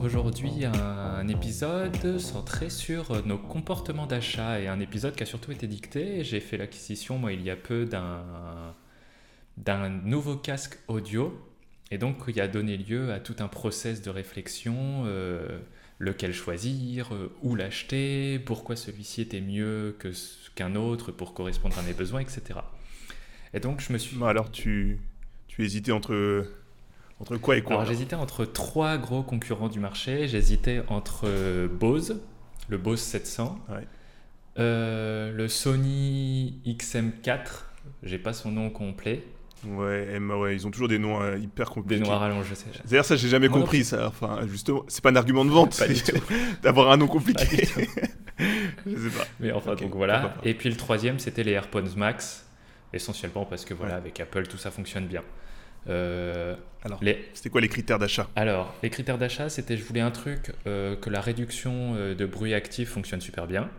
Aujourd'hui un épisode centré sur nos comportements d'achat et un épisode qui a surtout été dicté. J'ai fait l'acquisition moi il y a peu d'un nouveau casque audio et donc il a donné lieu à tout un process de réflexion, euh, lequel choisir, euh, où l'acheter, pourquoi celui-ci était mieux qu'un autre pour correspondre à mes besoins, etc. Et donc je me suis alors tu, tu hésitais entre, entre quoi et quoi Alors j'hésitais entre trois gros concurrents du marché. J'hésitais entre euh, Bose, le Bose 700, Ouais. euh, le Sony XM4, j'ai pas son nom complet, Ouais, M, ouais, ils ont toujours des noms euh, hyper des compliqués. noirs allonges, je sais. D'ailleurs, ça, j'ai jamais Moi compris ça. Enfin, justement, c'est pas un argument de vente d'avoir un nom compliqué. je sais pas. Mais enfin, donc voilà. Et puis le troisième, c'était les AirPods Max, essentiellement parce que voilà, Ouais. avec Apple, tout ça fonctionne bien. Euh, Alors, les, c'était quoi les critères d'achat? Alors, les critères d'achat, c'était je voulais un truc euh, que la réduction euh, de bruit actif fonctionne super bien.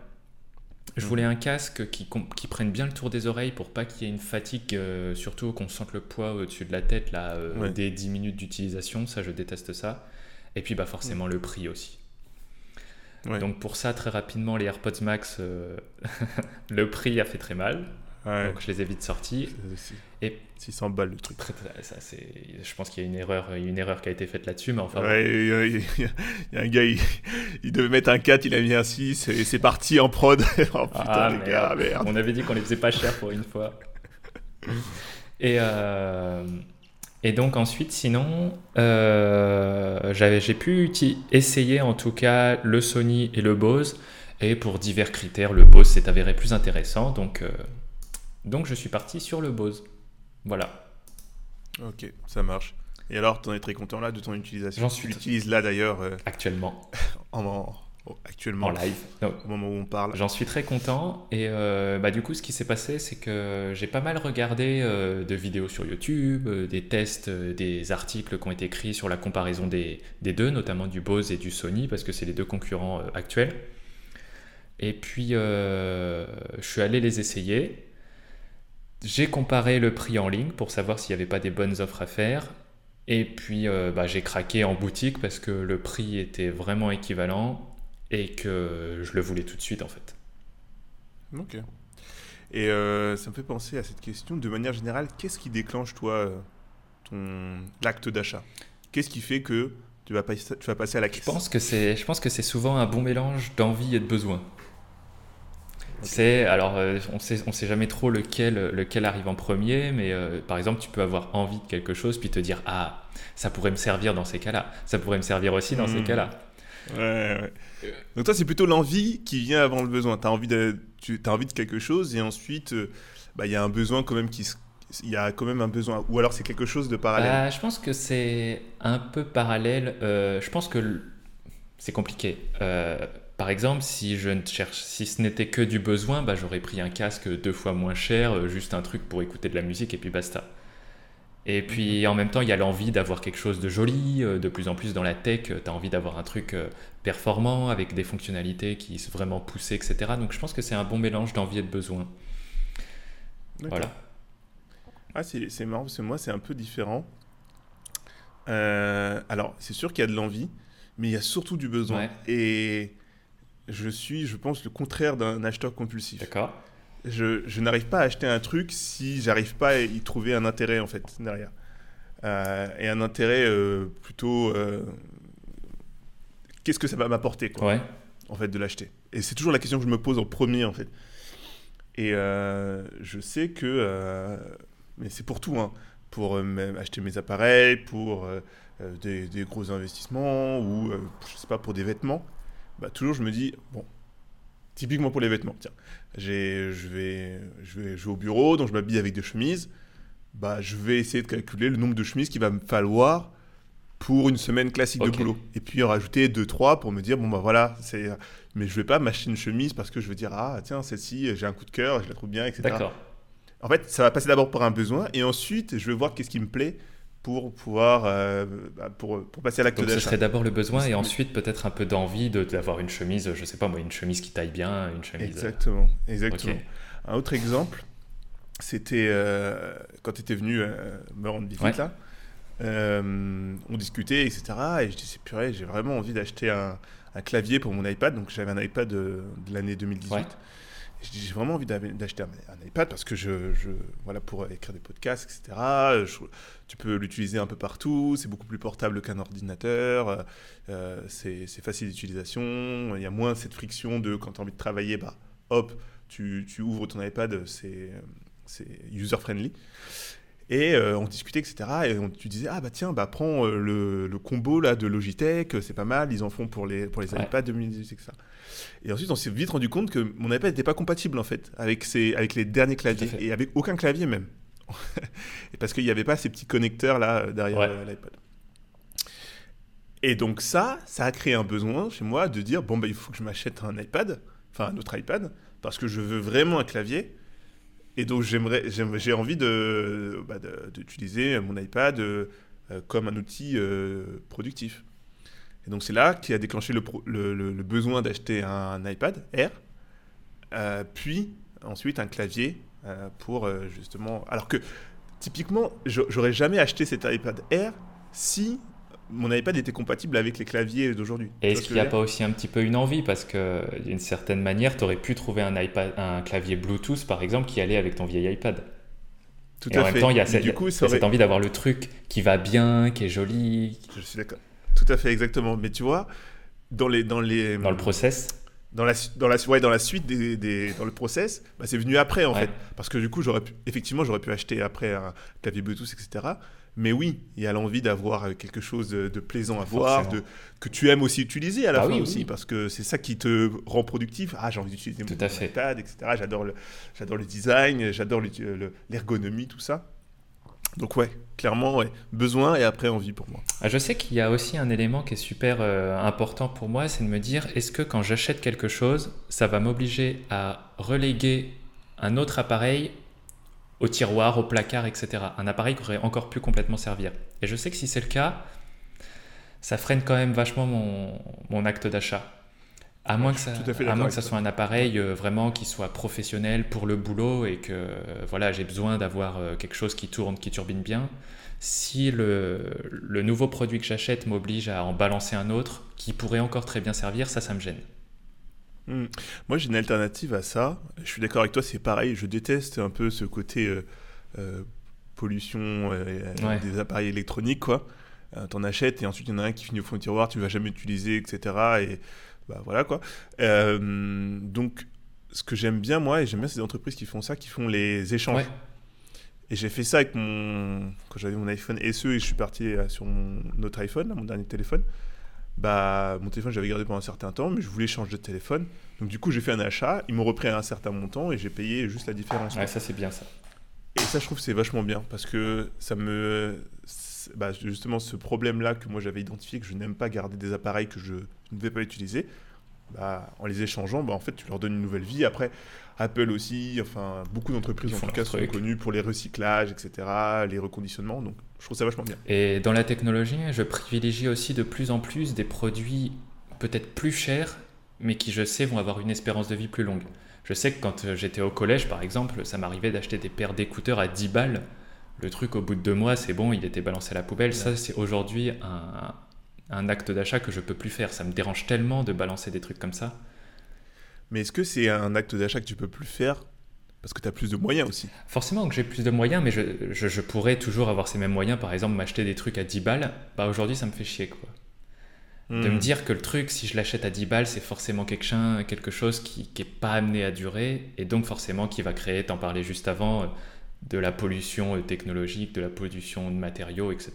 Je Mhm. voulais un casque qui, prenne bien le tour des oreilles pour pas qu'il y ait une fatigue, surtout qu'on sente le poids au-dessus de la tête là, Ouais. dès 10 minutes d'utilisation. Ça, je déteste ça. Et puis, bah, forcément, le prix aussi. Ouais. Donc, pour ça, très rapidement, les AirPods Max, le prix a fait très mal. Ouais. Donc, je les ai vite sortis. Et- 600 balles le truc. Très, très- ça, je pense qu'il y a une erreur, une erreur qui a été faite là-dessus, mais enfin, ouais, il y, a- il y a- il y a un gars, il, il devait mettre un 4, il a mis un 6 et c'est parti en prod. oh putain, Ah, les merde. gars, merde. On avait dit qu'on les faisait pas cher pour une fois. Et, euh, et donc ensuite, sinon, euh, j'ai pu essayer en tout cas le Sony et le Bose. Et pour divers critères, le Bose s'est avéré plus intéressant. Donc, euh, donc je suis parti sur le Bose. Voilà. Ok, ça marche. Et alors, t'en es très content là de ton utilisation? J'en Tu suis- l'utilises là d'ailleurs euh, Actuellement, en, en- oh, actuellement, en live. Au moment où on parle. J'en suis très content et euh, bah, du coup ce qui s'est passé c'est que j'ai pas mal regardé euh, de vidéos sur YouTube, euh, des tests, des articles qui ont été écrits sur la comparaison des, des deux, notamment du Bose et du Sony parce que c'est les deux concurrents actuels. Et puis je suis allé les essayer. J'ai comparé le prix en ligne pour savoir s'il n'y avait pas des bonnes offres à faire. Et puis euh, bah, j'ai craqué en boutique parce que le prix était vraiment équivalent et que je le voulais tout de suite en fait. Ok. Et euh, ça me fait penser à cette question. De manière générale, qu'est-ce qui déclenche, toi, euh, ton l'acte d'achat? Qu'est-ce qui fait que tu vas, pas- tu vas passer à la caisse? je pense que c'est souvent un bon mélange d'envie et de besoin. C'est alors euh, on sait on sait jamais trop lequel lequel arrive en premier, mais euh, par exemple tu peux avoir envie de quelque chose puis te dire ah ça pourrait me servir dans ces cas-là, ça pourrait me servir aussi dans ces Hmm. cas-là. Ouais, ouais. Donc toi, c'est plutôt l'envie qui vient avant le besoin. Tu as envie de, tu as envie de quelque chose et ensuite, euh, bah, il y a un besoin quand même qui... se- Il y a quand même un besoin. Ou alors c'est quelque chose de parallèle. Bah, je pense que c'est un peu parallèle. euh, je pense que c'est compliqué. Euh, par exemple, si je ne cherche, si ce n'était que du besoin, bah, j'aurais pris un casque deux fois moins cher, euh, juste un truc pour écouter de la musique et puis basta. Et puis en même temps, il y a l'envie d'avoir quelque chose de joli. euh, de plus en plus dans la tech, tu as envie d'avoir un truc euh, performant avec des fonctionnalités qui sont vraiment poussées, etc. Donc je pense que c'est un bon mélange d'envie et de besoin. Voilà. Ah, c'est c'est marrant parce que moi, c'est un peu différent. Euh, alors, c'est sûr qu'il y a de l'envie, mais il y a surtout du besoin. Ouais. Et je suis, je pense, le contraire d'un acheteur compulsif. D'accord Je, je n'arrive pas à acheter un truc si j'arrive pas à y trouver un intérêt, en fait, derrière. Euh, et un intérêt euh, plutôt... euh, Qu'est-ce que ça va m'apporter, quoi Ouais. en fait de l'acheter. Et c'est toujours la question que je me pose en premier en fait. Et je sais que, mais c'est pour tout, hein, pour acheter mes appareils, pour des, des, gros investissements ou je sais pas pour des vêtements. Bah, toujours je me dis bon, typiquement pour les vêtements, tiens, je vais, je vais jouer au bureau, donc je m'habille avec des chemises. Bah, je vais essayer de calculer le nombre de chemises qu'il va me falloir pour une semaine classique de boulot. Et puis en rajouter 2-3 pour me dire, bon bah voilà, c'est... mais je vais pas m'acheter une chemise parce que je veux dire, ah tiens, celle-ci, j'ai un coup de cœur, je la trouve bien, etc. D'accord. En fait, ça va passer d'abord par un besoin et ensuite, je vais voir qu'est-ce qui me plaît pour pouvoir euh, bah, pour, pour, passer à l'acte d'achat. Ce serait d'abord le besoin et ensuite peut-être un peu d'envie d'avoir une chemise, je sais pas moi, une chemise qui taille bien, une chemise. Exactement, exactement. Un autre exemple, c'était euh, quand tu étais venu euh, me rendre visite là. Euh, on discutait, etc. Et je disais, purée, j'ai vraiment envie d'acheter un, clavier pour mon iPad. Donc j'avais un iPad de, l'année 2018. J'ai vraiment envie d'acheter un, iPad parce que je, voilà, pour écrire des podcasts, etc. tu peux l'utiliser un peu partout. C'est beaucoup plus portable qu'un ordinateur. Euh, c'est facile d'utilisation. Il y a moins cette friction de quand tu as envie de travailler, bah, hop, tu, tu ouvres ton iPad, c'est user-friendly. Et euh, on discutait, etc. Et on, tu disais, ah bah tiens, bah prends euh, le, le, combo là de Logitech, c'est pas mal, ils en font pour les, pour les iPads 2018, etc. Et ensuite, on s'est vite rendu compte que mon iPad n'était pas compatible en fait avec, ces, avec les derniers claviers et avec aucun clavier même. et parce qu'il n'y avait pas ces petits connecteurs là derrière euh, l'iPad. Et donc ça, ça a créé un besoin chez moi de dire, bon bah il faut que je m'achète un iPad, enfin un autre iPad, parce que je veux vraiment un clavier et donc j'aimerais, j'ai envie de, bah, d'utiliser mon iPad euh, comme un outil euh, productif. Et donc c'est là qui a déclenché le, besoin d'acheter un, iPad Air, euh, puis ensuite un clavier pour justement... Alors que typiquement, j'aurais jamais acheté cet iPad Air si mon iPad était compatible avec les claviers d'aujourd'hui. Et est-ce qu'il n'y a pas aussi un petit peu une envie? Parce que d'une certaine manière, tu aurais pu trouver un, iPad, un clavier Bluetooth, par exemple, qui allait avec ton vieil iPad. Tout Et à en fait. même temps, il y a, cette, coup, cette envie d'avoir le truc qui va bien, qui est joli. Je suis d'accord. Tout à fait, exactement. Mais tu vois, dans les... Dans, les, dans le process? Dans la, dans la, ouais, dans la suite des, des dans le process, bah, c'est venu après en fait. Parce que du coup, j'aurais effectivement, j'aurais pu acheter après un clavier Bluetooth, etc. Mais oui, il y a l'envie d'avoir euh, quelque chose de, plaisant à voir, de, que tu aimes aussi utiliser à la ah fin aussi, parce que c'est ça qui te rend productif. Ah, j'ai envie d'utiliser mon iPad, etc. J'adore le, j'adore le design, j'adore l'ergonomie, tout ça. Donc ouais, clairement, ouais. besoin et après envie pour moi. Ah, je sais qu'il y a aussi un élément qui est super euh, important pour moi, c'est de me dire, est-ce que quand j'achète quelque chose, ça va m'obliger à reléguer un autre appareil au tiroir, au placard, etc. Un appareil qui aurait encore pu complètement servir. Et je sais que si c'est le cas, ça freine quand même vachement mon, acte d'achat. À moins, que ça, à moins que ça soit un appareil euh, vraiment qui soit professionnel pour le boulot et que euh, voilà, j'ai besoin d'avoir euh, quelque chose qui tourne, qui turbine bien. Si le, le nouveau produit que j'achète m'oblige à en balancer un autre qui pourrait encore très bien servir, ça, ça me gêne. Hmm. Moi, j'ai une alternative à ça. Je suis d'accord avec toi, c'est pareil. Je déteste un peu ce côté euh, euh, pollution euh, des appareils électroniques, quoi. T'en achètes et ensuite il y en a un qui finit au fond du tiroir, tu ne vas jamais utiliser, etc. Et bah voilà, quoi. donc, ce que j'aime bien, moi, et j'aime bien ces entreprises qui font ça, qui font les échanges. Et j'ai fait ça avec mon. Quand j'avais mon iPhone SE et je suis parti sur mon autre iPhone, mon dernier téléphone bah, mon téléphone, j'avais gardé pendant un certain temps, mais je voulais changer de téléphone. Donc, du coup, j'ai fait un achat. Ils m'ont repris un certain montant et j'ai payé juste la différence. Ouais, ça, c'est bien ça. Et ça, je trouve c'est vachement bien parce que ça me. Bah, justement, ce problème-là que moi j'avais identifié, que je n'aime pas garder des appareils que je ne vais pas utiliser, bah, en les échangeant, bah, en fait, tu leur donnes une nouvelle vie. Après, Apple aussi, enfin, beaucoup d'entreprises en tout cas sont connues pour les recyclages, etc., les reconditionnements. Donc, je trouve ça vachement bien. Et dans la technologie, je privilégie aussi de plus en plus des produits peut-être plus chers, mais qui, je sais, vont avoir une espérance de vie plus longue. Je sais que quand euh, j'étais au collège, par exemple, ça m'arrivait d'acheter des paires d'écouteurs à 10 balles. Le truc, au bout de deux mois, c'est bon, il était balancé à la poubelle. Ça, c'est aujourd'hui un, un acte d'achat que je peux plus faire. Ça me dérange tellement de balancer des trucs comme ça. Mais est-ce que c'est un acte d'achat que tu peux plus faire parce que tu as plus de moyens aussi Forcément que j'ai plus de moyens, mais je, je, pourrais toujours avoir ces mêmes moyens. Par exemple, m'acheter des trucs à 10 balles. Bah aujourd'hui, ça me fait chier. quoi. De me dire que le truc, si je l'achète à 10 balles, c'est forcément quelque, chose qui n'est pas amené à durer et donc forcément qui va créer, t'en parlais juste avant, de la pollution technologique, de la pollution de matériaux, etc.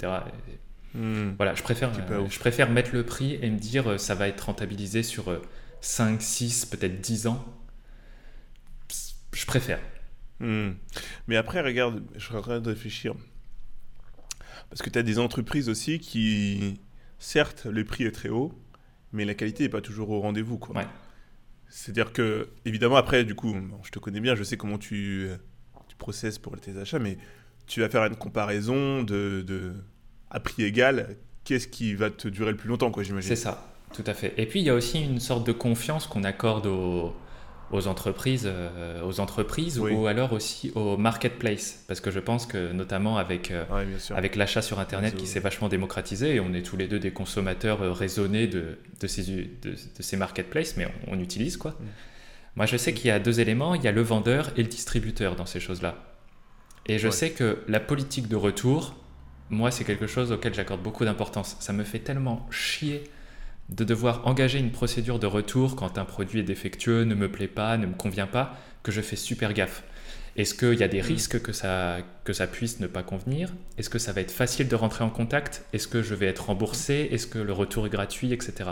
Hmm. Voilà, je préfère, je préfère mettre le prix et me dire ça va être rentabilisé sur 5, 6, peut-être 10 ans. Je préfère. Hmm. Mais après, regarde, je suis en train de réfléchir. Parce que tu as des entreprises aussi qui, certes, le prix est très haut, mais la qualité n'est pas toujours au rendez-vous. Quoi. C'est-à-dire que, évidemment, après, du coup, je te connais bien, je sais comment tu, tu processes pour tes achats, mais tu vas faire une comparaison de, de à prix égal, qu'est-ce qui va te durer le plus longtemps, quoi, j'imagine. C'est ça, tout à fait. Et puis, il y a aussi une sorte de confiance qu'on accorde aux aux entreprises, euh, aux entreprises ou alors aussi au marketplace. Parce que je pense que notamment avec, euh, avec l'achat sur Internet qui s'est vachement démocratisé, et on est tous les deux des consommateurs euh, raisonnés de, de, ces, de, ces marketplaces, mais on, utilise quoi. Mm. Moi je sais qu'il y a deux éléments, il y a le vendeur et le distributeur dans ces choses-là. Et je sais que la politique de retour, moi c'est quelque chose auquel j'accorde beaucoup d'importance. Ça me fait tellement chier de devoir engager une procédure de retour quand un produit est défectueux, ne me plaît pas, ne me convient pas, que je fais super gaffe. Est-ce qu'il y a des mm. risques que ça, que ça puisse ne pas convenir? Est-ce que ça va être facile de rentrer en contact? Est-ce que je vais être remboursé? Est-ce que le retour est gratuit Etc.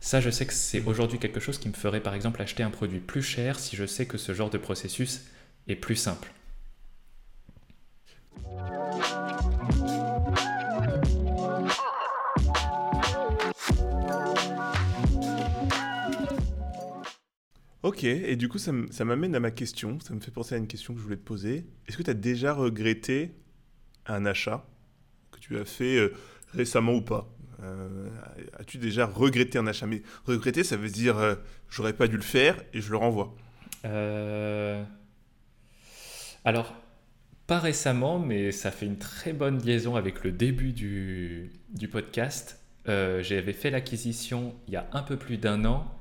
Ça, je sais que c'est mm. aujourd'hui quelque chose qui me ferait par exemple acheter un produit plus cher si je sais que ce genre de processus est plus simple. Ok, et du coup, ça m'amène à ma question. Ça me fait penser à une question que je voulais te poser. Est-ce que tu as déjà regretté un achat que tu as fait euh, récemment ou pas? Euh, As-tu déjà regretté un achat? Mais regretter, ça veut dire euh, j'aurais pas dû le faire et je le renvoie. Alors, pas récemment, mais ça fait une très bonne liaison avec le début du podcast. J'avais fait l'acquisition il y a un peu plus d'un an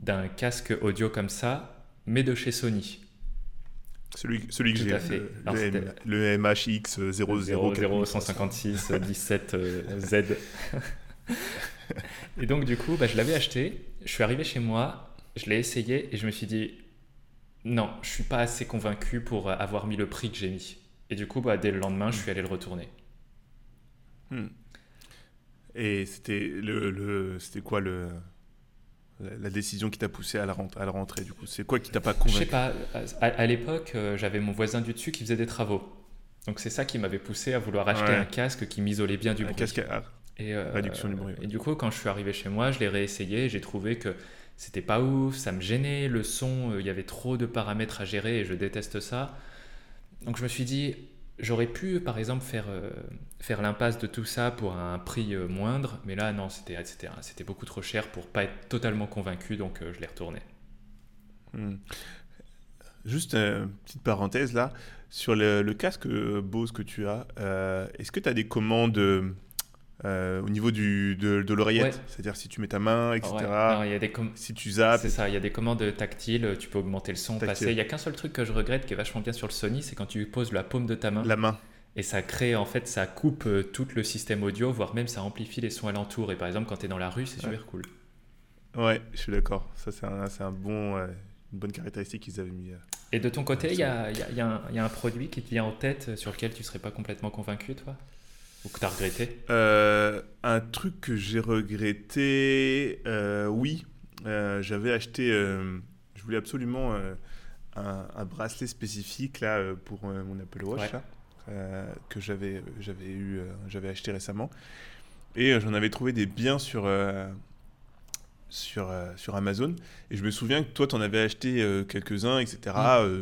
d'un casque audio comme ça, mais de chez Sony. Celui, celui que j'ai, le, le, MHX 00156 17 Z. et donc du coup, bah, je l'avais acheté, je suis arrivé chez moi, je l'ai essayé et je me suis dit, non, je suis pas assez convaincu pour avoir mis le prix que j'ai mis. Et du coup, bah, dès le lendemain, je suis allé le retourner. Hmm. Et c'était le, le c'était quoi le la décision qui t'a poussé à la, à la rentrée du coup C'est quoi qui t'a pas convaincu? Je sais pas. À, l'époque, euh, j'avais mon voisin du dessus qui faisait des travaux. Donc c'est ça qui m'avait poussé à vouloir acheter un casque qui m'isolait bien du un bruit. Casque à et, euh, réduction du bruit. Et du coup, quand je suis arrivé chez moi, je l'ai réessayé. J'ai trouvé que c'était pas ouf, ça me gênait le son. Euh, il y avait trop de paramètres à gérer et je déteste ça. Donc je me suis dit, J'aurais pu, par exemple, faire, euh, faire l'impasse de tout ça pour un prix euh, moindre, mais là, non, c'était, c'était, beaucoup trop cher pour pas être totalement convaincu, donc euh, je l'ai retourné. Hmm. Juste une petite parenthèse là, sur le, le casque Bose que tu as, est-ce que tu as des commandes euh, au niveau du, de, de l'oreillette, c'est-à-dire si tu mets ta main, etc. y a des si tu zappes. C'est ça, il y a des commandes tactiles, tu peux augmenter le son, passer. Il n'y a qu'un seul truc que je regrette qui est vachement bien sur le Sony, c'est quand tu poses la paume de ta main. La main. Et ça crée, en fait, ça coupe euh, tout le système audio, voire même ça amplifie les sons alentour. Et par exemple, quand tu es dans la rue, c'est super cool. Ouais, je suis d'accord. Ça, c'est un, un, bon, une bonne caractéristique qu'ils avaient mis. Euh, Et de ton côté, il y a, y, y a, un produit qui te vient en tête sur lequel tu serais pas complètement convaincu, toi? Ou que tu as regretté? Euh, Un truc que j'ai regretté, euh, oui. Euh, j'avais acheté, je voulais absolument un, bracelet spécifique là, pour mon Apple Watch que j'avais eu, j'avais acheté récemment. Et j'en avais trouvé des biens sur, sur, sur Amazon. Et je me souviens que toi, tu en avais acheté quelques-uns, etc.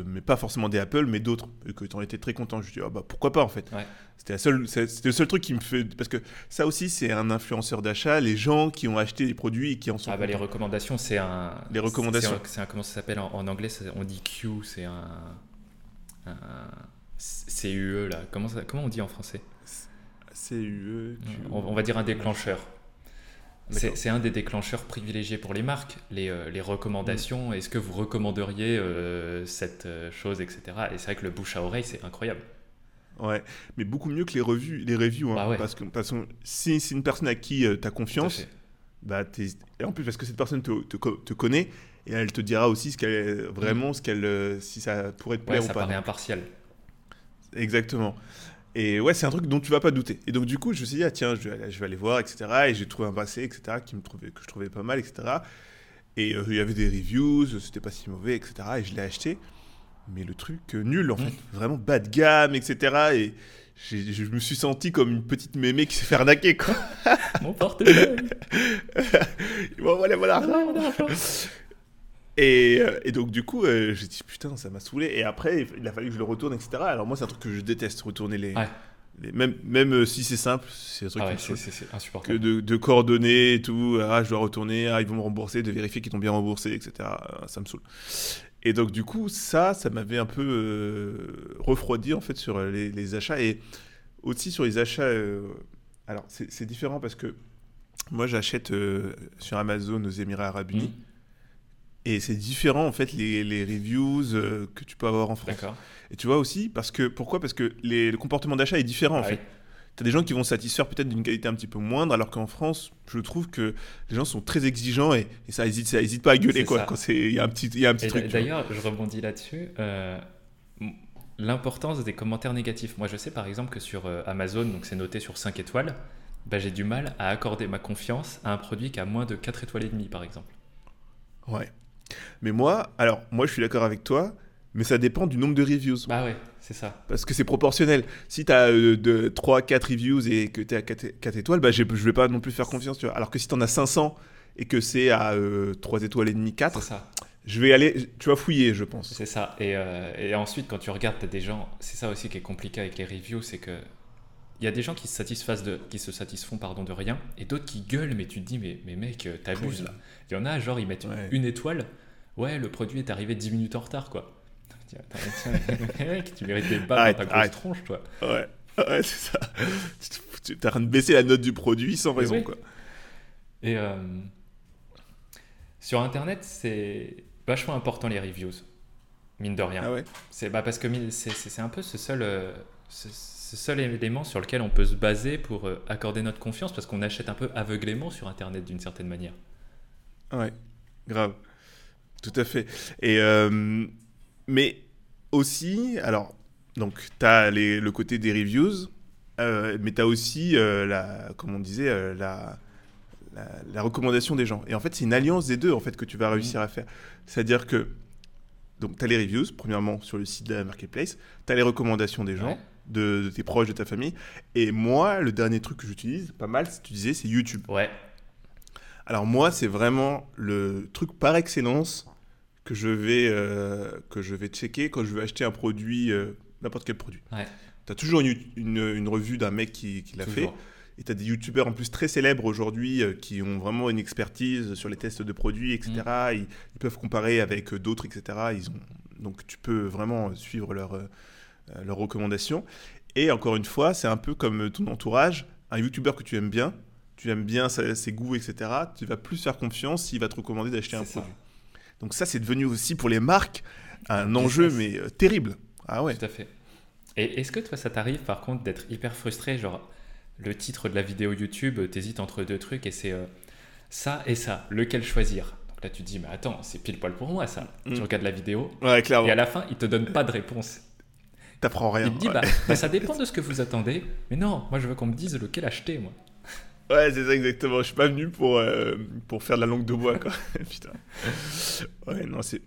Mais pas forcément des Apple, mais d'autres. Et que tu en étais très content. Je me suis dit, ah, bah, pourquoi pas en fait. C'était, le seul truc qui me fait. Parce que ça aussi, c'est un influenceur d'achat, les gens qui ont acheté des produits et qui en sont. Ah, bah, les recommandations, c'est un. Les recommandations. C'est un, comment ça s'appelle en, anglais? On dit Q, c'est un. un CUE, là. Comment, comment on dit en français? CUE. On, va dire un déclencheur. C'est, un des déclencheurs privilégiés pour les marques, les, euh, les recommandations. Mm. Est-ce que vous recommanderiez euh, cette euh, chose, etc. Et c'est vrai que le bouche à oreille, c'est incroyable. Ouais, mais beaucoup mieux que les revues, les reviews. Hein, bah parce, que, parce que si c'est une personne à qui euh, tu as confiance, bah, et en plus parce que cette personne te, te, connaît et elle te dira aussi ce qu'elle vraiment ce qu'elle si ça pourrait te plaire ou pas. Ça paraît impartial. Exactement. Et ouais, c'est un truc dont tu vas pas douter. Et donc du coup, je me suis dit ah tiens, je vais, aller, je vais aller voir, etc. Et j'ai trouvé un passé, etc. Qui me trouvait que je trouvais pas mal, etc. Et euh, il y avait des reviews, c'était pas si mauvais, etc. Et je l'ai acheté. Mais le truc euh, nul en fait, mmh. vraiment bas de gamme, etc. Et je me suis senti comme une petite mémé qui s'est fait arnaquer, quoi. Mon portefeuille Bon, voilà, voilà. Euh, et, donc, du coup, euh, j'ai dit, putain, ça m'a saoulé. Et après, il a fallu que je le retourne, etc. Alors, moi, c'est un truc que je déteste, retourner les. même, même euh, si c'est simple, c'est un truc ah c'est insupportable. Que de, de, coordonner et tout. Ah, je dois retourner. Ah, ils vont me rembourser, de vérifier qu'ils t'ont bien remboursé, etc. Ça me saoule. Et donc, du coup, ça, ça m'avait un peu euh, refroidi, en fait, sur euh, les, achats. Et aussi sur les achats. Euh, alors, c'est différent parce que moi, j'achète sur Amazon aux Émirats Arabes Unis. Mmh. Et c'est différent, en fait, les, les reviews que tu peux avoir en France. Et tu vois aussi, parce que, pourquoi? Parce que les, le comportement d'achat est différent, en fait tu des gens qui vont satisfaire peut-être d'une qualité un petit peu moindre, alors qu'en France, je trouve que les gens sont très exigeants et, ça hésite, ça hésite pas à gueuler quoi, quand il y a un petit, y a un petit truc. D'ailleurs, je rebondis là-dessus. Euh, l'importance des commentaires négatifs. Moi, je sais par exemple que sur euh, Amazon, donc c'est noté sur 5 étoiles, bah, j'ai du mal à accorder ma confiance à un produit qui a moins de 4 étoiles et demie, par exemple. Ouais. Mais moi, alors, moi, je suis d'accord avec toi mais ça dépend du nombre de reviews. Bah ouais, c'est ça. Parce que c'est proportionnel. Si tu as de 3, 4 reviews et que tu es à 4, étoiles, bah, je vais pas non plus faire confiance. Tu vois. Alors que si tu en as 500 et que c'est à 3 euh, étoiles et demi, 4, ça. je vais aller, tu vas fouiller, je pense. C'est ça. Et, euh, et, ensuite, quand tu regardes, tu as des gens, c'est ça aussi qui est compliqué avec les reviews, c'est que il y a des gens qui se satisfassent de, qui se satisfont pardon de rien, et d'autres qui gueulent, mais tu te dis mais, mais mec, euh, t'abuses là. Il y en a genre ils mettent une étoile, ouais le produit est arrivé 10 minutes en retard quoi tu mérites des balles dans ta grosse tronche, toi. Ouais, ouais c'est ça. tu es en train de baisser la note du produit sans raison, quoi. Et euh, sur Internet, c'est vachement important les reviews, mine de rien. Ah ouais c'est bah, parce que c'est un peu ce seul, euh, ce, seul élément sur lequel on peut se baser pour euh, accorder notre confiance, parce qu'on achète un peu aveuglément sur Internet d'une certaine manière. Ouais, grave. Tout à fait. Et mais aussi, alors, donc, tu as le côté des reviews, euh, mais tu as aussi, euh, la, comme on disait, euh, la, la, recommandation des gens. Et en fait, c'est une alliance des deux en fait, que tu vas réussir à faire. C'est-à-dire que donc, tu as les reviews, premièrement, sur le site de la marketplace, tu as les recommandations des gens. De, de, tes proches, de ta famille. Et moi, le dernier truc que j'utilise, pas mal, tu disais, c'est YouTube. Ouais. Alors moi, c'est vraiment le truc par excellence que je vais, euh, que je vais checker quand je veux acheter un produit, euh, n'importe quel produit. Tu as toujours une, une, revue d'un mec qui, qui l'a fait. Et tu as des youtubeurs en plus très célèbres aujourd'hui euh, qui ont vraiment une expertise sur les tests de produits, etc. Mm. Ils, peuvent comparer avec d'autres, etc. Ils ont, donc tu peux vraiment suivre leurs leur recommandations. Et encore une fois, c'est un peu comme ton entourage. Un youtubeur que tu aimes bien, tu aimes bien ses goûts, etc. Tu vas plus faire confiance s'il va te recommander d'acheter un produit. Donc ça, c'est devenu aussi pour les marques un enjeu, mais euh, terrible. Ah ouais. Tout à fait. Et est-ce que toi, ça t'arrive par contre d'être hyper frustré Genre, le titre de la vidéo YouTube, t'hésites entre deux trucs et c'est euh, ça et ça, lequel choisir? Donc là, tu te dis, mais attends, c'est pile poil pour moi ça. Tu mm. regardes la vidéo ouais, clairement. et à la fin, il te donne pas de réponse. T'apprends rien. Il te dit, bah, bah, ça dépend de ce que vous attendez. Mais non, moi je veux qu'on me dise lequel acheter, moi. Ouais, c'est ça exactement. Je suis pas venu pour, euh, pour faire de la langue de bois, quoi. Putain. Ouais, non, c'est,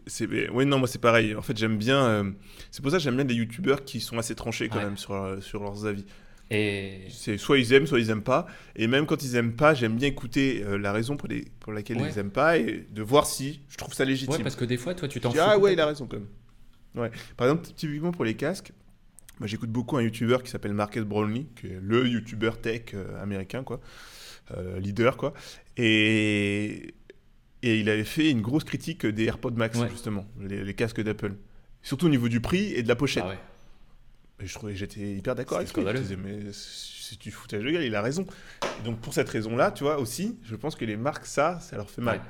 ouais, non, moi c'est pareil. En fait, j'aime bien. Euh, c'est pour ça que j'aime bien les youtubeurs qui sont assez tranchés quand même sur, euh, sur leurs avis. Et... C'est soit ils aiment, soit ils aiment pas. Et même quand ils aiment pas, j'aime bien écouter la raison pour, les, pour laquelle ils aiment pas et de voir si je trouve ça légitime. Ouais, parce que des fois, toi, tu t'en fous. Ah ouais, il a raison quand même. Ouais. Par exemple, typiquement pour les casques, moi j'écoute beaucoup un youtubeur qui s'appelle Marcus Brownlee, qui est le youtubeur tech américain, quoi. Euh, leader, quoi. Et, et il avait fait une grosse critique des AirPods Max, justement, les, casques d'Apple. Surtout au niveau du prix et de la pochette. Ah et je trouvais, j'étais hyper d'accord avec lui. Je disais, mais si tu foutage de gueule, il a raison. donc pour cette raison-là, tu vois, aussi, je pense que les marques, ça, ça leur fait mal.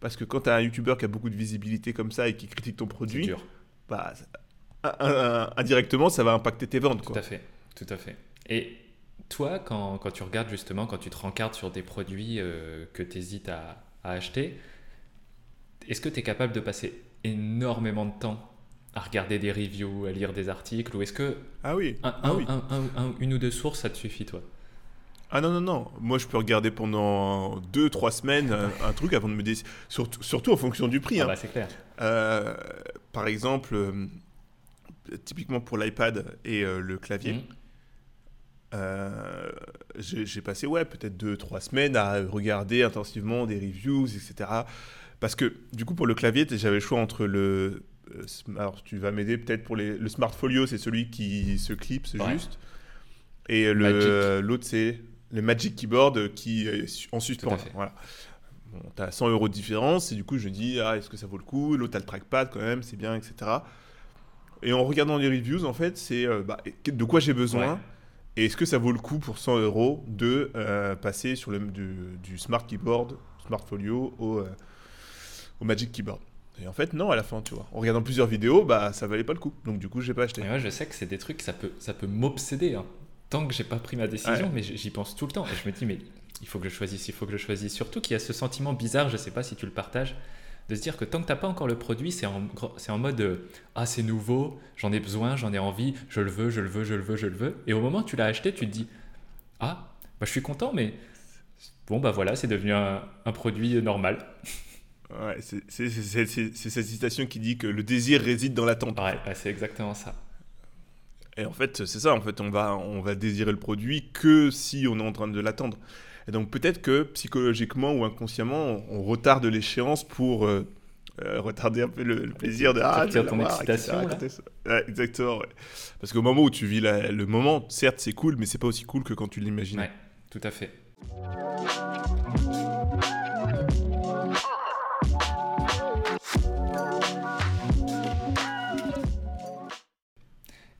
Parce que quand tu as un YouTuber qui a beaucoup de visibilité comme ça et qui critique ton produit, bah, indirectement, ça va impacter tes ventes. Tout à fait, tout à fait. Et toi, quand, quand, tu regardes justement, quand tu te rencardes sur des produits euh, que tu hésites à, à, acheter, est-ce que tu es capable de passer énormément de temps à regarder des reviews, à lire des articles, ou est-ce que ah oui. Un, ah oui. une ou deux sources, ça te suffit, toi? Ah non, non, non. Moi, je peux regarder pendant deux, trois semaines un, truc avant de me décider. Surtout, surtout en fonction du prix. Ah hein. bah, c'est clair. Euh, par exemple, euh, typiquement pour l'iPad et euh, le clavier, mmh. j'ai passé ouais, peut-être deux, trois semaines à regarder intensivement des reviews, etc. Parce que du coup, pour le clavier, j'avais le choix entre le. Alors, tu vas m'aider peut-être pour les, le Smart Folio, c'est celui qui se clipse juste. Et l'autre, c'est le Magic Keyboard qui est en suspens. Voilà. Bon, tu as 100 euros de différence, et du coup, je dis, ah, est-ce que ça vaut le coup? L'autre a le trackpad quand même, c'est bien, etc. Et en regardant les reviews, en fait, c'est euh, bah, de quoi j'ai besoin et est-ce que ça vaut le coup pour 100 euros de euh, passer sur le, du, Smart Keyboard, Smart Folio au, euh, au Magic Keyboard et en fait, non, à la fin, tu vois. En regardant plusieurs vidéos, bah, ça valait pas le coup. Donc, du coup, j'ai pas acheté. moi, je sais que c'est des trucs, ça peut, ça peut m'obséder. Hein tant que j'ai pas pris ma décision, mais j'y pense tout le temps. Et je me dis, mais il faut que je choisisse, il faut que je choisisse. Surtout qu'il y a ce sentiment bizarre, je sais pas si tu le partages, de se dire que tant que t'as pas encore le produit, c'est en, en mode euh, ah c'est nouveau, j'en ai besoin, j'en ai envie, je le veux, je le veux, je le veux, je le veux. Et au moment où tu l'as acheté, tu te dis ah bah je suis content, mais bon bah voilà, c'est devenu un, produit normal. Ouais, c'est, cette citation qui dit que le désir réside dans l'attente. Ouais, c'est exactement ça. Et en fait, c'est ça, en fait, on va, on va désirer le produit que si on est en train de l'attendre. Et donc peut-être que psychologiquement ou inconsciemment, on, retarde l'échéance pour euh, euh, retarder un peu le, plaisir de ah, ton excitation. exactement. Ouais. Parce qu'au moment où tu vis le moment, certes c'est cool, mais c'est pas aussi cool que quand tu l'imagines. Ouais, tout à fait.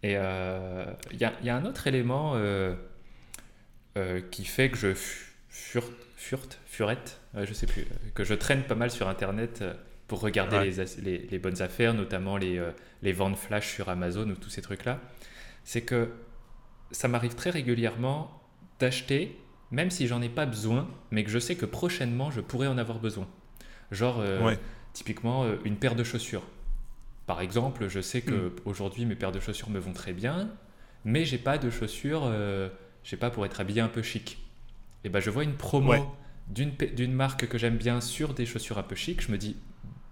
Et il euh, y, a, y, a, un autre élément euh, euh, qui fait que je furte, furte furette, je sais plus, que je traîne pas mal sur Internet pour regarder les, les, les, bonnes affaires, notamment les, les ventes flash sur Amazon ou tous ces trucs-là. C'est que ça m'arrive très régulièrement d'acheter, même si j'en ai pas besoin, mais que je sais que prochainement je pourrais en avoir besoin. Genre, typiquement, une paire de chaussures. Par exemple, je sais que hmm. aujourd'hui mes paires de chaussures me vont très bien, mais j'ai pas de chaussures, euh, je sais pas, pour être habillé un peu chic. Et ben je vois une promo d'une marque que j'aime bien sur des chaussures un peu chic, je me dis,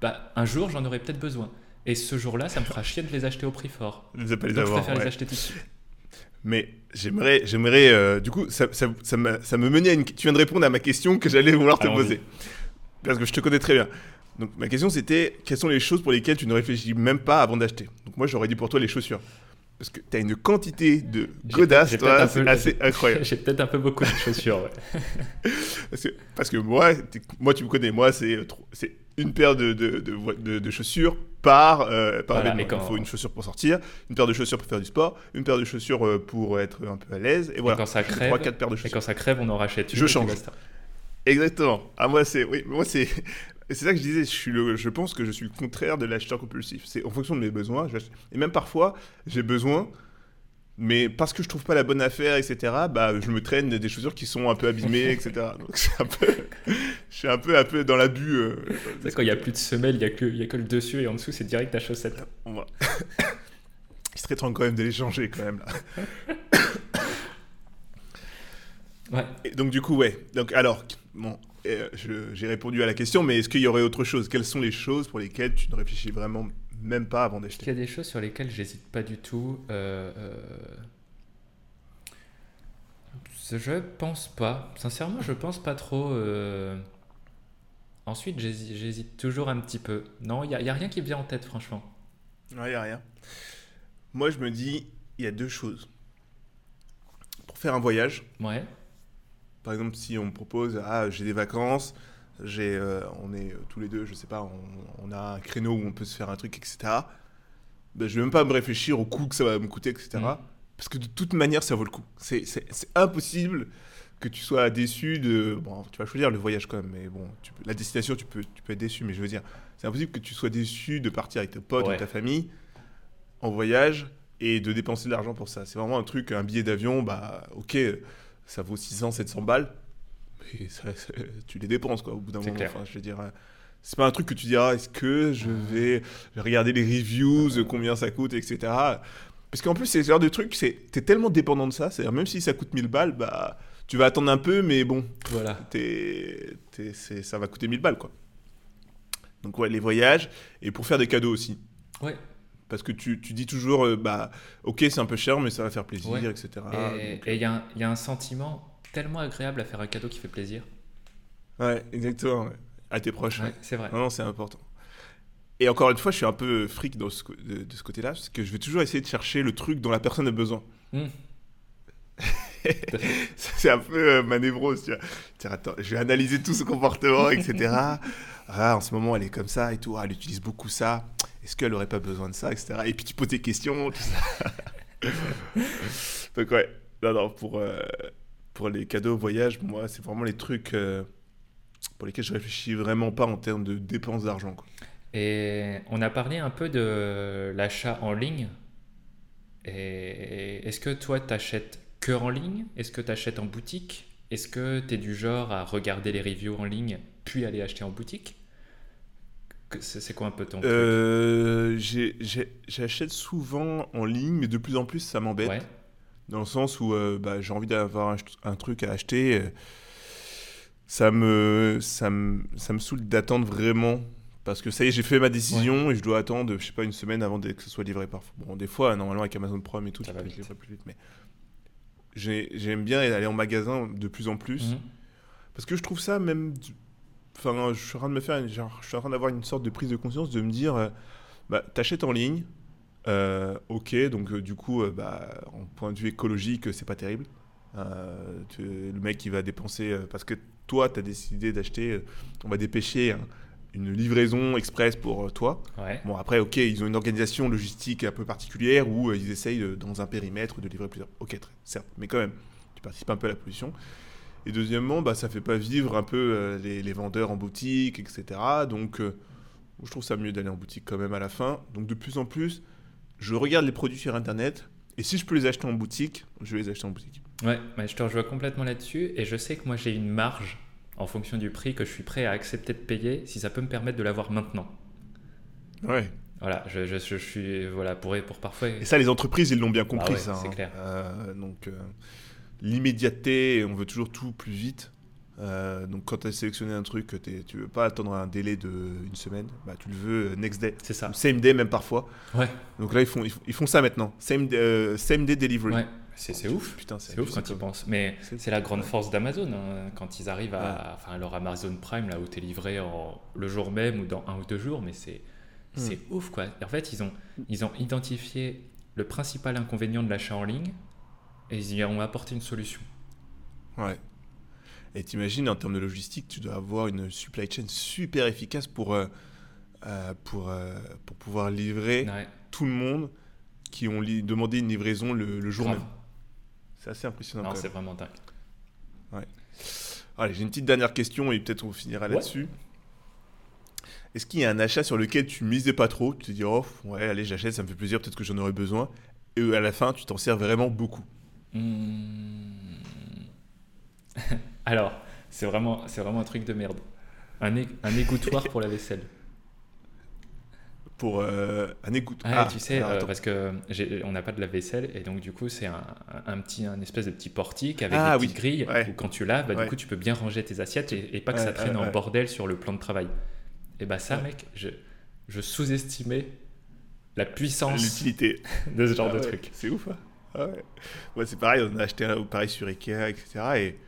bah un jour j'en aurai peut-être besoin. Et ce jour-là, ça me fera chier de les acheter au prix fort. Je, pas les Donc, avoir, je préfère les acheter tout de suite. Mais j'aimerais, j'aimerais, euh, du coup, ça, ça, ça, me, ça, me, menait à une. Tu viens de répondre à ma question que j'allais vouloir te poser. Parce que je te connais très bien. Donc ma question c'était quelles sont les choses pour lesquelles tu ne réfléchis même pas avant d'acheter? Donc moi j'aurais dit pour toi les chaussures. Parce que tu as une quantité de godasses, toi, c'est assez incroyable. J'ai peut-être un peu beaucoup de chaussures, ouais. parce, que, parce, que, moi, moi, tu me connais, moi, c'est une paire de, de, de, de chaussures par, euh, par Il faut une chaussure pour sortir, une paire de chaussures pour faire du sport, une paire de chaussures euh, pour être un peu à l'aise. Et voilà. quand ça crève, 3, 4 paires de chaussures. Et quand ça crève, on en rachète une. Je change. Exactement. Ah, moi, c'est. Oui, moi, c'est. Et c'est ça que je disais, je, suis le, je pense que je suis le contraire de l'acheteur compulsif. C'est en fonction de mes besoins. et même parfois, j'ai besoin, mais parce que je trouve pas la bonne affaire, etc., bah, je me traîne des chaussures qui sont un peu abîmées, etc. Donc un peu, je suis un peu, un peu dans l'abus. Euh, c'est quand il n'y a plus de semelle, il n'y a, que, y a que le dessus et en dessous, c'est direct ta chaussette. On va... il serait temps quand même de les changer, quand même. Là. ouais. Et donc du coup, ouais. Donc alors, bon, j'ai répondu à la question, mais est-ce qu'il y aurait autre chose? Quelles sont les choses pour lesquelles tu ne réfléchis vraiment même pas avant d'acheter? Il y a des choses sur lesquelles j'hésite pas du tout. Euh, euh... Je pense pas. Sincèrement, je pense pas trop. Euh... Ensuite, j'hésite toujours un petit peu. Non, il n'y a, a, rien qui me vient en tête, franchement. Non, il n'y a rien. Moi, je me dis, il y a deux choses. Pour faire un voyage, ouais. Par exemple, si on me propose, ah, j'ai des vacances, j'ai, euh, on est tous les deux, je sais pas, on, a un créneau où on peut se faire un truc, etc. Ben, je vais même pas me réfléchir au coût que ça va me coûter, etc. Mm. Parce que de toute manière, ça vaut le coup. C'est, impossible que tu sois déçu de. Bon, tu vas choisir le voyage quand même, mais bon, la destination, tu peux, tu peux être déçu, mais je veux dire, c'est impossible que tu sois déçu de partir avec tes potes ou ta famille en voyage et de dépenser de l'argent pour ça. C'est vraiment un truc, un billet d'avion, bah ok, ça vaut 600, 700 balles, mais tu les dépenses quoi au bout d'un moment. Enfin, je veux dire, c'est pas un truc que tu diras, est-ce que je vais regarder les reviews, combien ça coûte, etc. Parce qu'en plus, c'est ce genre de truc, t'es tellement dépendant de ça, c'est-à-dire même si ça coûte 1000 balles, bah tu vas attendre un peu, mais bon, voilà. ça va coûter 1000 balles quoi. Donc ouais, les voyages, et pour faire des cadeaux aussi. Ouais. Parce que tu, tu dis toujours, euh, bah, ok, c'est un peu cher, mais ça va faire plaisir, etc. Et il y, y, a un sentiment tellement agréable à faire un cadeau qui fait plaisir. Ouais, exactement. À tes proches. Ouais, c'est vrai. Non, c'est important. Et encore une fois, je suis un peu fric de, ce côté-là, parce que je vais toujours essayer de chercher le truc dont la personne a besoin. Hmm. c'est un peu euh, ma névrose, tu vois. attends, je vais analyser tout ce comportement, etc. ah, en ce moment, elle est comme ça et tout. Ah, elle utilise beaucoup ça. Est-ce qu'elle aurait pas besoin de ça, etc. Et puis tu poses tes questions, tout ça. Donc ouais, non, non, pour, euh, pour les cadeaux voyage, moi, c'est vraiment les trucs euh, pour lesquels je réfléchis vraiment pas en termes de dépenses d'argent. Et on a parlé un peu de l'achat en ligne. Et est-ce que toi, tu achètes que en ligne? Est-ce que tu achètes en boutique? Est-ce que tu es du genre à regarder les reviews en ligne puis aller acheter en boutique? C'est quoi un peu ton euh, J'achète souvent en ligne, mais de plus en plus ça m'embête. Dans le sens où euh, bah, j'ai envie d'avoir un, truc à acheter. Euh, ça me, ça me, ça me saoule d'attendre vraiment. Parce que ça y est, j'ai fait ma décision et je dois attendre, je sais pas, une semaine avant que ce soit livré parfois. Bon, des fois, normalement, avec Amazon Prime et tout, ça va vite. plus vite. Mais j'aime bien aller en magasin de plus en plus. Mhm. Parce que je trouve ça même. Enfin, je suis en train de me faire. Genre, je suis en train d'avoir une sorte de prise de conscience de me dire euh, bah, t'achètes en ligne. Euh, ok, donc euh, du coup, bah, en point de vue écologique, c'est pas terrible. le mec qui va dépenser. parce que toi, tu as décidé d'acheter. on va dépêcher une livraison express pour euh, toi. Bon, après, ok, ils ont une organisation logistique un peu particulière où euh, ils essayent, dans un périmètre, de livrer plusieurs. Ok, certes, mais quand même, tu participes un peu à la pollution. Et deuxièmement, bah, ça fait pas vivre un peu euh, les, vendeurs en boutique, etc. Donc, je trouve ça mieux d'aller en boutique quand même à la fin. Donc, de plus en plus, je regarde les produits sur Internet. Et si je peux les acheter en boutique, je vais les acheter en boutique. Ouais, mais je te rejoins complètement là-dessus. Et je sais que moi, j'ai une marge en fonction du prix que je suis prêt à accepter de payer si ça peut me permettre de l'avoir maintenant. Ouais. Voilà, je, je, je, suis voilà pour pour parfois. Et ça, les entreprises, ils l'ont bien compris, ah ça. C'est hein. clair. Euh, donc euh, l'immédiateté, on veut toujours tout plus vite. Euh, donc quand tu as sélectionné un truc, tu veux pas attendre un délai de une semaine, bah, tu le veux next day. C'est ça. Same day même parfois. Ouais. Donc là ils font ils font ça maintenant. Same same day delivery. Ouais. C'est ouf. Putain, c'est ouf quand tu penses. Mais c'est la grande force d'Amazon. Hein, quand ils arrivent à. Enfin, leur Amazon Prime, là où tu es livré en, le jour même ou dans un ou deux jours, mais c'est c'est ouf, quoi. En fait, ils ont, ils ont identifié le principal inconvénient de l'achat en ligne et ils y ont apporté une solution. Ouais. Et t'imagines, en termes de logistique, tu dois avoir une supply chain super efficace pour, euh, euh, pour, euh, pour pouvoir livrer tout le monde qui ont demandé une livraison le, jour même. C'est assez impressionnant. Non, c'est vraiment dingue. Ouais. Allez, j'ai une petite dernière question et peut-être on finira là-dessus. Est-ce qu'il y a un achat sur lequel tu misais pas trop Tu te dis, oh, ouais, allez, j'achète, ça me fait plaisir, peut-être que j'en aurais besoin. Et à la fin, tu t'en sers vraiment beaucoup? Hmm. Alors, c'est vraiment, c'est vraiment un truc de merde. Un, un égouttoir pour la vaisselle pour euh, un écoute. Ah, tu sais, euh, parce que on n'a pas de la vaisselle et donc du coup c'est un, un, petit, un espèce de petit portique avec ah, des petites grilles où quand tu laves, bah, du coup tu peux bien ranger tes assiettes et, pas que ça traîne en bordel sur le plan de travail. Et bah ça, mec, je, je sous-estimais la puissance, l'utilité de ce genre ah de truc. C'est ouf. Hein ouais. c'est pareil, on a acheté un pareil sur Ikea, etc. Et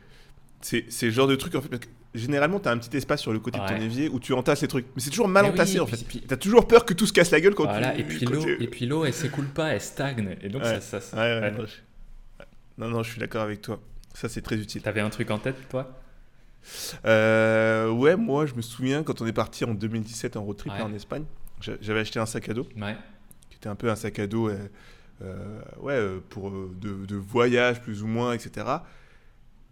c'est le genre de truc en fait généralement, tu as un petit espace sur le côté de ton évier où tu entasses les trucs. Mais c'est toujours mal entassé en fait. Tu as toujours peur que tout se casse la gueule quand voilà, tu. Et puis l'eau, et puis l'eau, elle s'écoule pas, elle stagne. Et donc ça. ça, ouais, non, non, je suis d'accord avec toi. Ça, c'est très utile. T'avais un truc en tête, toi? Euh, Ouais, moi, je me souviens quand on est parti en 2017 en road trip en Espagne, j'avais acheté un sac à dos. Qui était un peu un sac à dos, euh, ouais, pour de, de voyage plus ou moins, etc.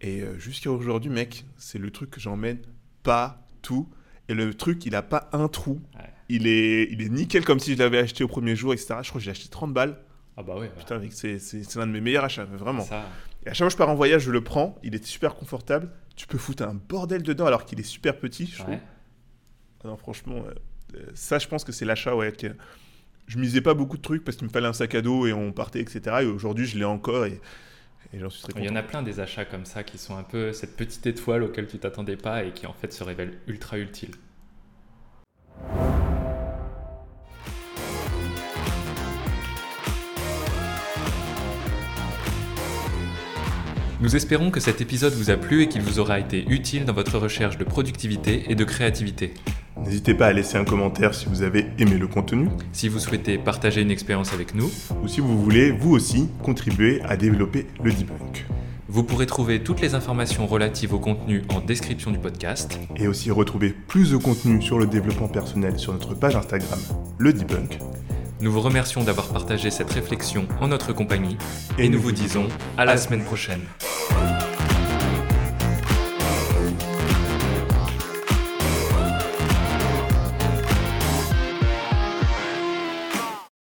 Et euh, jusqu'à aujourd'hui, mec, c'est le truc que j'emmène pas tout. Et le truc, il a pas un trou. Il, est, il est nickel comme si je l'avais acheté au premier jour, etc. Je crois que j'ai acheté 30 balles. Ah bah ouais. Putain, c'est l'un de mes meilleurs achats, vraiment. Et à chaque fois que je pars en voyage, je le prends. Il est super confortable. Tu peux foutre un bordel dedans alors qu'il est super petit, je trouve. Ah non, franchement, euh, ça, je pense que c'est l'achat, ouais. Que je misais pas beaucoup de trucs parce qu'il me fallait un sac à dos et on partait, etc. Et aujourd'hui, je l'ai encore et, j'en suis très content. Il y en a plein des achats comme ça qui sont un peu cette petite étoile auquel tu t'attendais pas et qui en fait se révèlent ultra utiles. Nous espérons que cet épisode vous a plu et qu'il vous aura été utile dans votre recherche de productivité et de créativité. N'hésitez pas à laisser un commentaire si vous avez aimé le contenu. Si vous souhaitez partager une expérience avec nous. Ou si vous voulez, vous aussi, contribuer à développer le debunk. Vous pourrez trouver toutes les informations relatives au contenu en description du podcast. Et aussi retrouver plus de contenu sur le développement personnel sur notre page Instagram, le debunk. Nous vous remercions d'avoir partagé cette réflexion en notre compagnie et, nous, vous disons à la semaine prochaine.